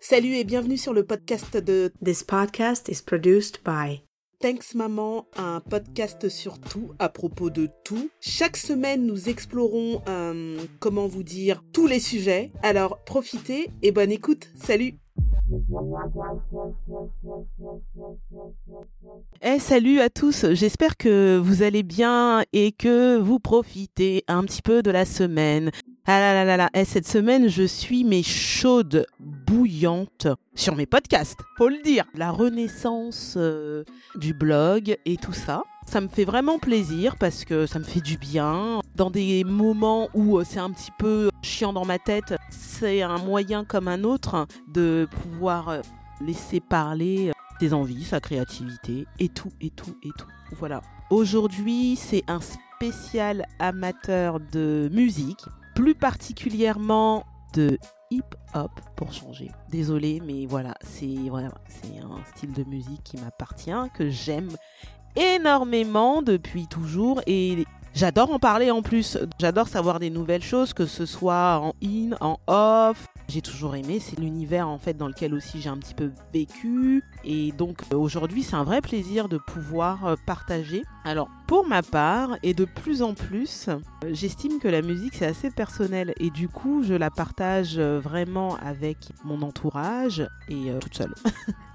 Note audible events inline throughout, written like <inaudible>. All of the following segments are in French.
Salut et bienvenue sur le podcast de This podcast is produced by Thanks Maman, un podcast sur tout, à propos de tout. Chaque semaine, nous explorons, euh, comment vous dire, tous les sujets. Alors profitez et bonne écoute. Salut Eh salut à tous, j'espère que vous allez bien et que vous profitez un petit peu de la semaine. Ah là là là là, eh, cette semaine je suis mais chaude, bouillante sur mes podcasts, faut le dire. La renaissance euh, du blog et tout ça. Ça me fait vraiment plaisir parce que ça me fait du bien. Dans des moments où euh, c'est un petit peu chiant dans ma tête, c'est un moyen comme un autre de pouvoir euh, laisser parler ses envies, sa créativité et tout, et tout, et tout. Voilà. Aujourd'hui, c'est un spécial amateur de musique, plus particulièrement de hip-hop pour changer. Désolé, mais voilà, c'est voilà, c'est un style de musique qui m'appartient, que j'aime énormément depuis toujours et j'adore en parler en plus. J'adore savoir des nouvelles choses, que ce soit en in, en off. J'ai toujours aimé, c'est l'univers en fait dans lequel aussi j'ai un petit peu vécu et donc euh, aujourd'hui c'est un vrai plaisir de pouvoir euh, partager. Alors pour ma part et de plus en plus, euh, j'estime que la musique c'est assez personnel et du coup je la partage vraiment avec mon entourage et toute seule.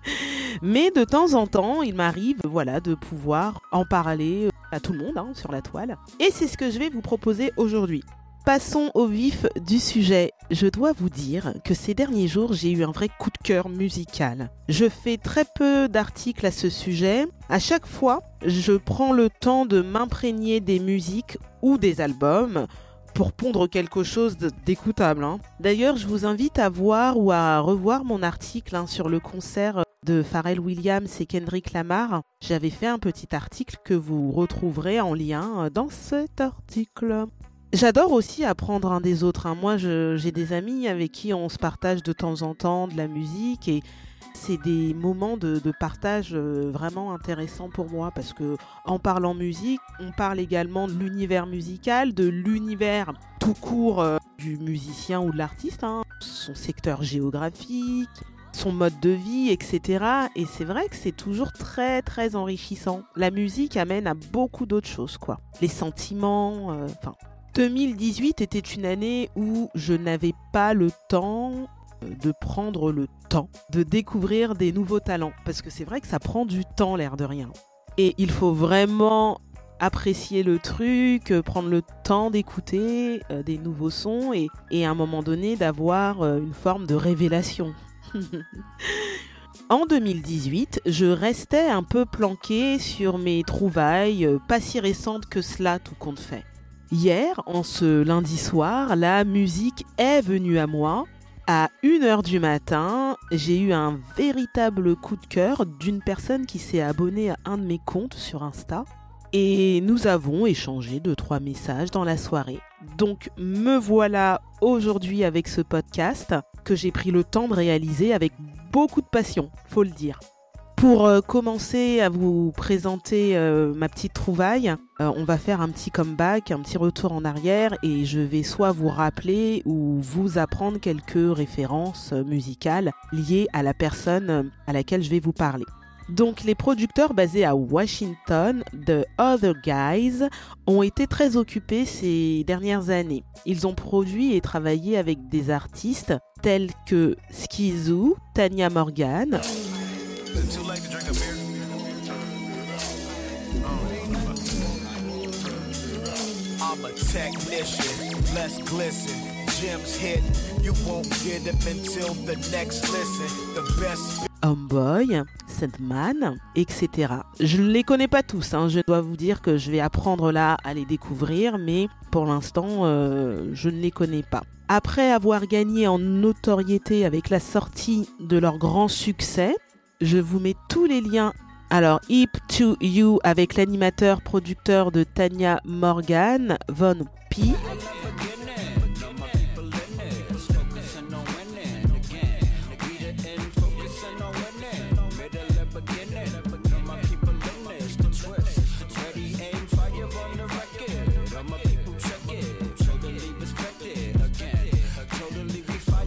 <laughs> Mais de temps en temps, il m'arrive voilà, de pouvoir en parler à tout le monde hein, sur la toile. Et c'est ce que je vais vous proposer aujourd'hui. Passons au vif du sujet. Je dois vous dire que ces derniers jours, j'ai eu un vrai coup de cœur musical. Je fais très peu d'articles à ce sujet. À chaque fois, je prends le temps de m'imprégner des musiques ou des albums pour pondre quelque chose d'écoutable. Hein. D'ailleurs, je vous invite à voir ou à revoir mon article hein, sur le concert de Pharrell Williams et Kendrick Lamar. J'avais fait un petit article que vous retrouverez en lien dans cet article. J'adore aussi apprendre un des autres. Hein. Moi, j'ai des amis avec qui on se partage de temps en temps de la musique et c'est des moments de, partage euh, vraiment intéressants pour moi parce que en parlant musique, on parle également de l'univers musical, de l'univers tout court euh, du musicien ou de l'artiste, hein. son secteur géographique, son mode de vie, etc. Et c'est vrai que c'est toujours très très enrichissant. La musique amène à beaucoup d'autres choses, quoi. Les sentiments, euh, enfin. 2018 était une année où je n'avais pas le temps euh, de prendre le temps de découvrir des nouveaux talents. Parce que c'est vrai que ça prend du temps, l'air de rien. Et il faut vraiment apprécier le truc, euh, prendre le temps d'écouter des nouveaux sons et, et, à un moment donné d'avoir une forme de révélation. <laughs> en 2018, je restais un peu planqué sur mes trouvailles, euh, pas si récentes que cela, tout compte fait. Hier, en ce lundi soir, la musique est venue à moi. À 1h du matin, j'ai eu un véritable coup de cœur d'une personne qui s'est abonnée à un de mes comptes sur Insta. Et nous avons échangé deux, trois messages dans la soirée. Donc me voilà aujourd'hui avec ce podcast que j'ai pris le temps de réaliser avec beaucoup de passion, faut le dire. Pour euh, commencer à vous présenter euh, ma petite trouvaille, euh, on va faire un petit comeback, un petit retour en arrière et je vais soit vous rappeler ou vous apprendre quelques références musicales liées à la personne à laquelle je vais vous parler. Donc les producteurs basés à Washington, The Other Guys, ont été très occupés ces dernières années. Ils ont produit et travaillé avec des artistes tels que Skizu, Tanya Morgan. Homeboy, Sandman, etc. Je ne les connais pas tous, hein. je dois vous dire que je vais apprendre là à les découvrir, mais pour l'instant, euh, je ne les connais pas. Après avoir gagné en notoriété avec la sortie de leur grand succès, je vous mets tous les liens. Alors, Hip to You avec l'animateur producteur de Tanya Morgan, Von P.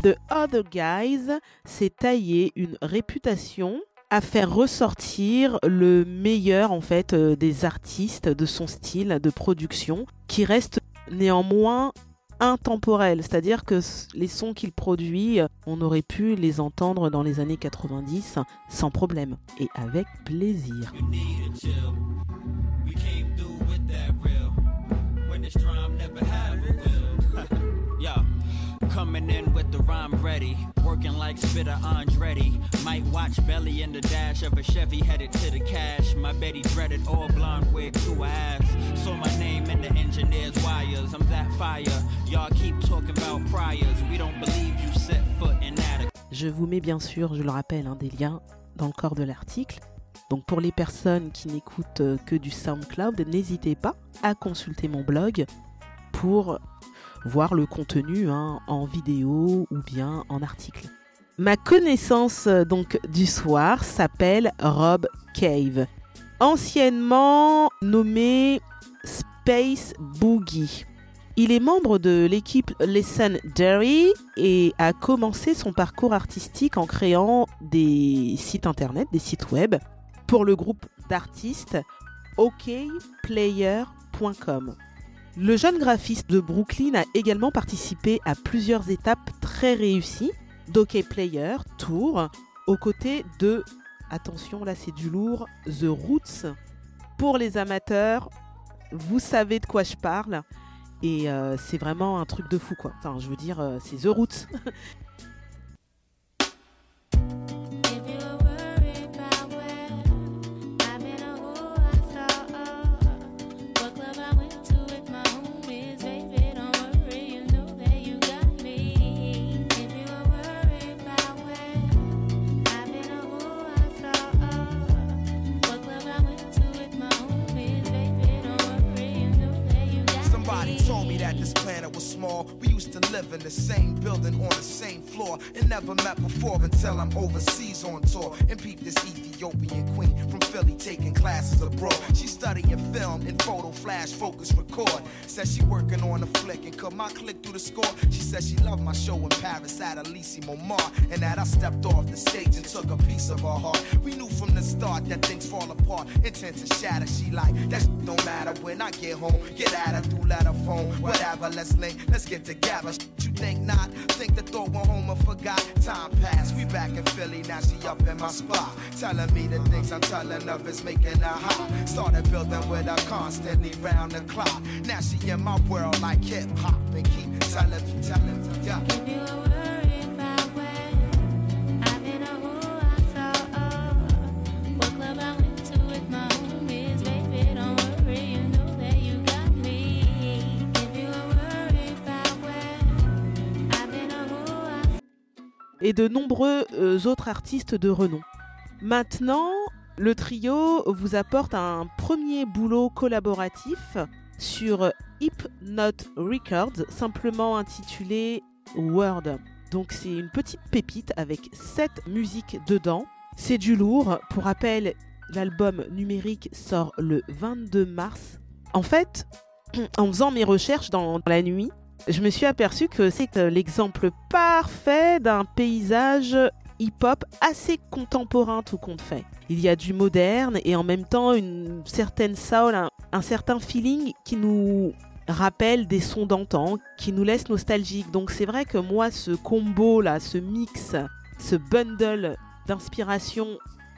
The Other Guys, s'est taillé une réputation à faire ressortir le meilleur en fait euh, des artistes de son style de production qui reste néanmoins intemporel, c'est-à-dire que les sons qu'il produit, on aurait pu les entendre dans les années 90 sans problème et avec plaisir. Coming in with the rhyme ready, working like Spitter Andretti. Might watch Belly in the dash of a Chevy headed to the cash. My Betty dreaded all blonde wig to ass. Saw my name in the engineer's wires. I'm that fire. Y'all keep talking about priors. We don't believe you set foot in that. Je vous mets bien sûr, je le rappelle, hein, des liens dans le corps de l'article. Donc pour les personnes qui n'écoutent euh, que du SoundCloud, n'hésitez pas à consulter mon blog pour voir le contenu hein, en vidéo ou bien en article. Ma connaissance euh, donc du soir s'appelle Rob Cave, anciennement nommé Space Boogie. Il est membre de l'équipe Legendary et a commencé son parcours artistique en créant des sites internet, des sites web pour le groupe d'artistes okplayer.com. Le jeune graphiste de Brooklyn a également participé à plusieurs étapes très réussies d'Ok Player Tour aux côtés de, attention là c'est du lourd, The Roots. Pour les amateurs, vous savez de quoi je parle. Et euh, c'est vraiment un truc de fou quoi. Enfin je veux dire, euh, c'est The Roots. <laughs> until I'm overseas on tour and peep this Ethiopian queen from Philly taking classes abroad. She studying film and photo flash focus record. Says she working on a flick and cut my click through the score. She says she loved my show in Paris at Elise Momar and that I stepped off the stage and took a piece of her heart. We knew from the start that things fall apart, intent to shatter. She like that don't matter when I get home. Get at her through letter phone, whatever. Let's link, let's get together. You think not? Think the thought went home and forgot. Time passed, we back in Philly, now she up in my spot. Telling me the things I'm telling of is making her hot. Started building with her constantly round the clock. Now she in my world like hip hop and keep telling me, telling me, yeah. Et de nombreux euh, autres artistes de renom. Maintenant, le trio vous apporte un premier boulot collaboratif sur Hypnote Records, simplement intitulé Word. Donc c'est une petite pépite avec 7 musiques dedans. C'est du lourd. Pour rappel, l'album numérique sort le 22 mars. En fait, en faisant mes recherches dans la nuit, je me suis aperçu que c'est l'exemple parfait d'un paysage hip-hop assez contemporain tout compte fait. Il y a du moderne et en même temps une certaine soul, un, certain feeling qui nous rappelle des sons d'antan, qui nous laisse nostalgiques. Donc c'est vrai que moi ce combo là, ce mix, ce bundle d'inspiration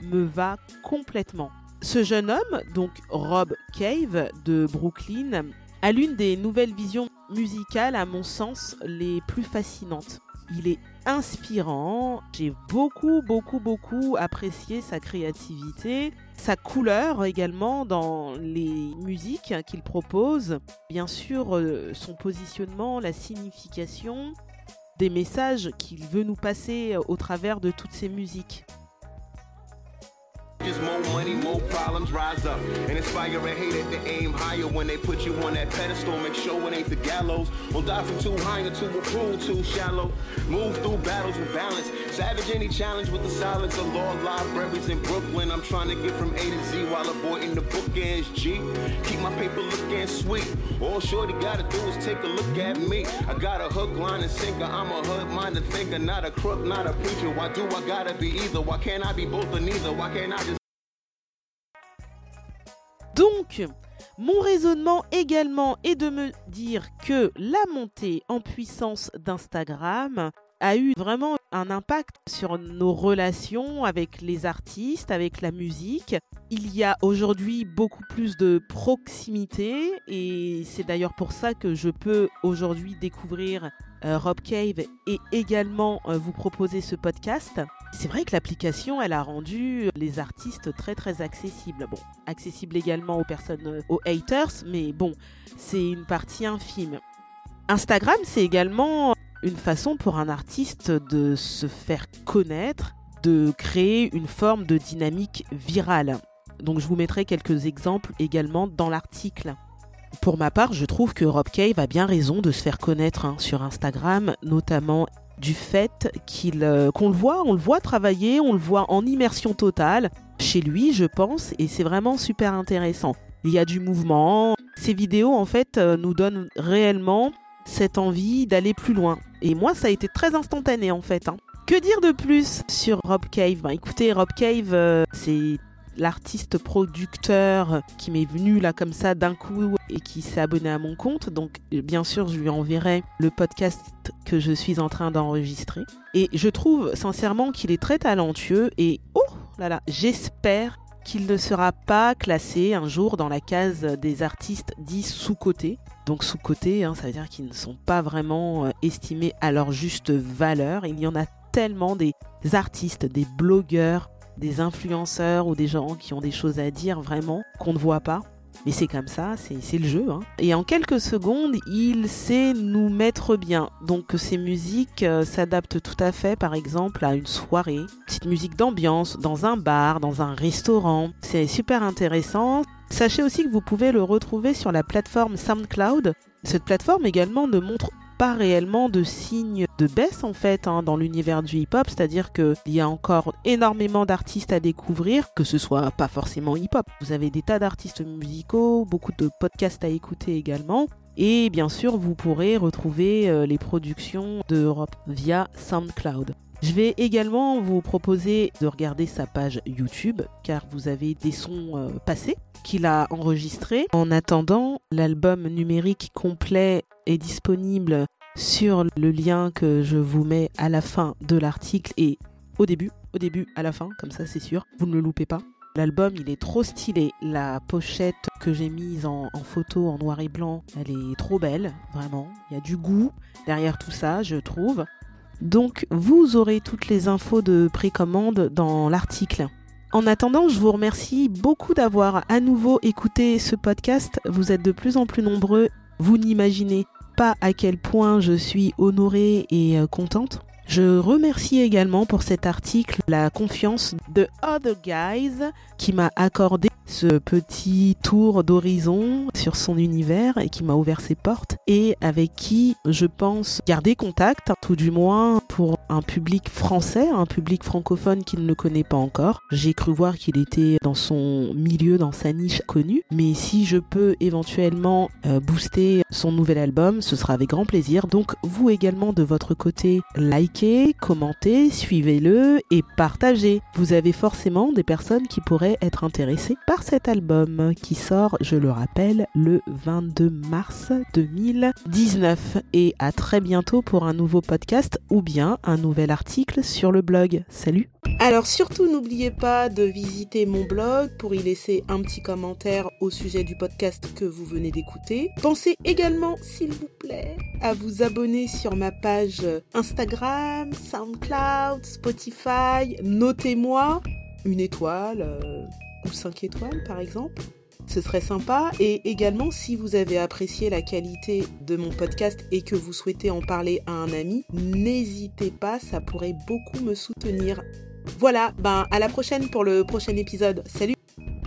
me va complètement. Ce jeune homme, donc Rob Cave de Brooklyn, a l'une des nouvelles visions musicales, à mon sens, les plus fascinantes. Il est inspirant, j'ai beaucoup, beaucoup, beaucoup apprécié sa créativité, sa couleur également dans les musiques qu'il propose, bien sûr euh, son positionnement, la signification des messages qu'il veut nous passer au travers de toutes ces musiques. More money, more problems. Rise up and inspire a hater to aim higher when they put you on that pedestal. Make sure it ain't the gallows. Won't die from too high into a pool too shallow. Move through battles with balance. Savage any challenge with the silence of law libraries in Brooklyn. I'm trying to get from A to Z while avoiding the bookends. G. Keep my paper looking sweet. All shorty gotta do is take a look at me. I got a hook, line, and sinker. I'm a hood minded thinker, not a crook, not a preacher. Why do I gotta be either? Why can't I be both or neither? Why can't I just Donc, mon raisonnement également est de me dire que la montée en puissance d'Instagram a eu vraiment un impact sur nos relations avec les artistes, avec la musique. Il y a aujourd'hui beaucoup plus de proximité et c'est d'ailleurs pour ça que je peux aujourd'hui découvrir euh, Rob Cave et également euh, vous proposer ce podcast. C'est vrai que l'application, elle a rendu les artistes très très accessibles. Bon, accessible également aux personnes, euh, aux haters, mais bon, c'est une partie infime. Instagram, c'est également une façon pour un artiste de se faire connaître, de créer une forme de dynamique virale. Donc je vous mettrai quelques exemples également dans l'article. Pour ma part, je trouve que Rob Cave a bien raison de se faire connaître hein, sur Instagram, notamment du fait qu'il euh, qu'on le voit, on le voit travailler, on le voit en immersion totale chez lui, je pense, et c'est vraiment super intéressant. Il y a du mouvement. Ces vidéos, en fait, euh, nous donnent réellement cette envie d'aller plus loin. Et moi, ça a été très instantané, en fait. hein. Que dire de plus sur Rob Cave? Ben, Écoutez, Rob Cave, euh, c'est l'artiste producteur qui m'est venu là comme ça d'un coup et qui s'est abonné à mon compte. Donc bien sûr, je lui enverrai le podcast que je suis en train d'enregistrer. Et je trouve sincèrement qu'il est très talentueux et oh là là, j'espère qu'il ne sera pas classé un jour dans la case des artistes dits sous-cotés. Donc sous-cotés, hein, ça veut dire qu'ils ne sont pas vraiment euh, estimés à leur juste valeur. Il y en a tellement des artistes, des blogueurs, des influenceurs ou des gens qui ont des choses à dire vraiment qu'on ne voit pas. Mais c'est comme ça, c'est le jeu. hein. Et en quelques secondes, il sait nous mettre bien. Donc ces musiques euh, s'adaptent tout à fait, par exemple, à une soirée. Petite musique d'ambiance, dans un bar, dans un restaurant. C'est super intéressant. Sachez aussi que vous pouvez le retrouver sur la plateforme SoundCloud. Cette plateforme également ne montre pas réellement de signes de baisse en fait hein, dans l'univers du hip-hop, c'est-à-dire qu'il y a encore énormément d'artistes à découvrir, que ce soit pas forcément hip-hop. Vous avez des tas d'artistes musicaux, beaucoup de podcasts à écouter également. Et bien sûr, vous pourrez retrouver euh, les productions d'Europe via SoundCloud. Je vais également vous proposer de regarder sa page YouTube car vous avez des sons euh, passés qu'il a enregistrés. En attendant, l'album numérique complet est disponible sur le lien que je vous mets à la fin de l'article et au début, au début, à la fin, comme ça c'est sûr, vous ne le loupez pas. L'album, il est trop stylé. La pochette que j'ai mise en, en photo en noir et blanc, elle est trop belle, vraiment. Il y a du goût derrière tout ça, je trouve. Donc, vous aurez toutes les infos de précommande dans l'article. En attendant, je vous remercie beaucoup d'avoir à nouveau écouté ce podcast. Vous êtes de plus en plus nombreux. Vous n'imaginez pas à quel point je suis honorée et euh, contente. Je remercie également pour cet article la confiance de Other Guys qui m'a accordé ce petit tour d'horizon sur son univers et qui m'a ouvert ses portes et avec qui je pense garder contact, tout du moins pour un public français, un public francophone qui ne le connaît pas encore. J'ai cru voir qu'il était dans son milieu, dans sa niche connue, mais si je peux éventuellement euh, booster son nouvel album, ce sera avec grand plaisir. Donc vous également de votre côté, commentez, suivez-le et partagez. Vous avez forcément des personnes qui pourraient être intéressées par cet album qui sort, je le rappelle, le 22 mars 2019. Et à très bientôt pour un nouveau podcast ou bien un nouvel article sur le blog. Salut alors surtout n'oubliez pas de visiter mon blog pour y laisser un petit commentaire au sujet du podcast que vous venez d'écouter. Pensez également, s'il vous plaît, à vous abonner sur ma page SoundCloud, Spotify. Notez-moi une étoile euh, ou cinq étoiles par exemple. Ce serait sympa. Et également, si vous avez apprécié la qualité de mon podcast et que vous souhaitez en parler à un ami, n'hésitez pas, ça pourrait beaucoup me soutenir. Voilà, ben à la prochaine pour le prochain épisode. Salut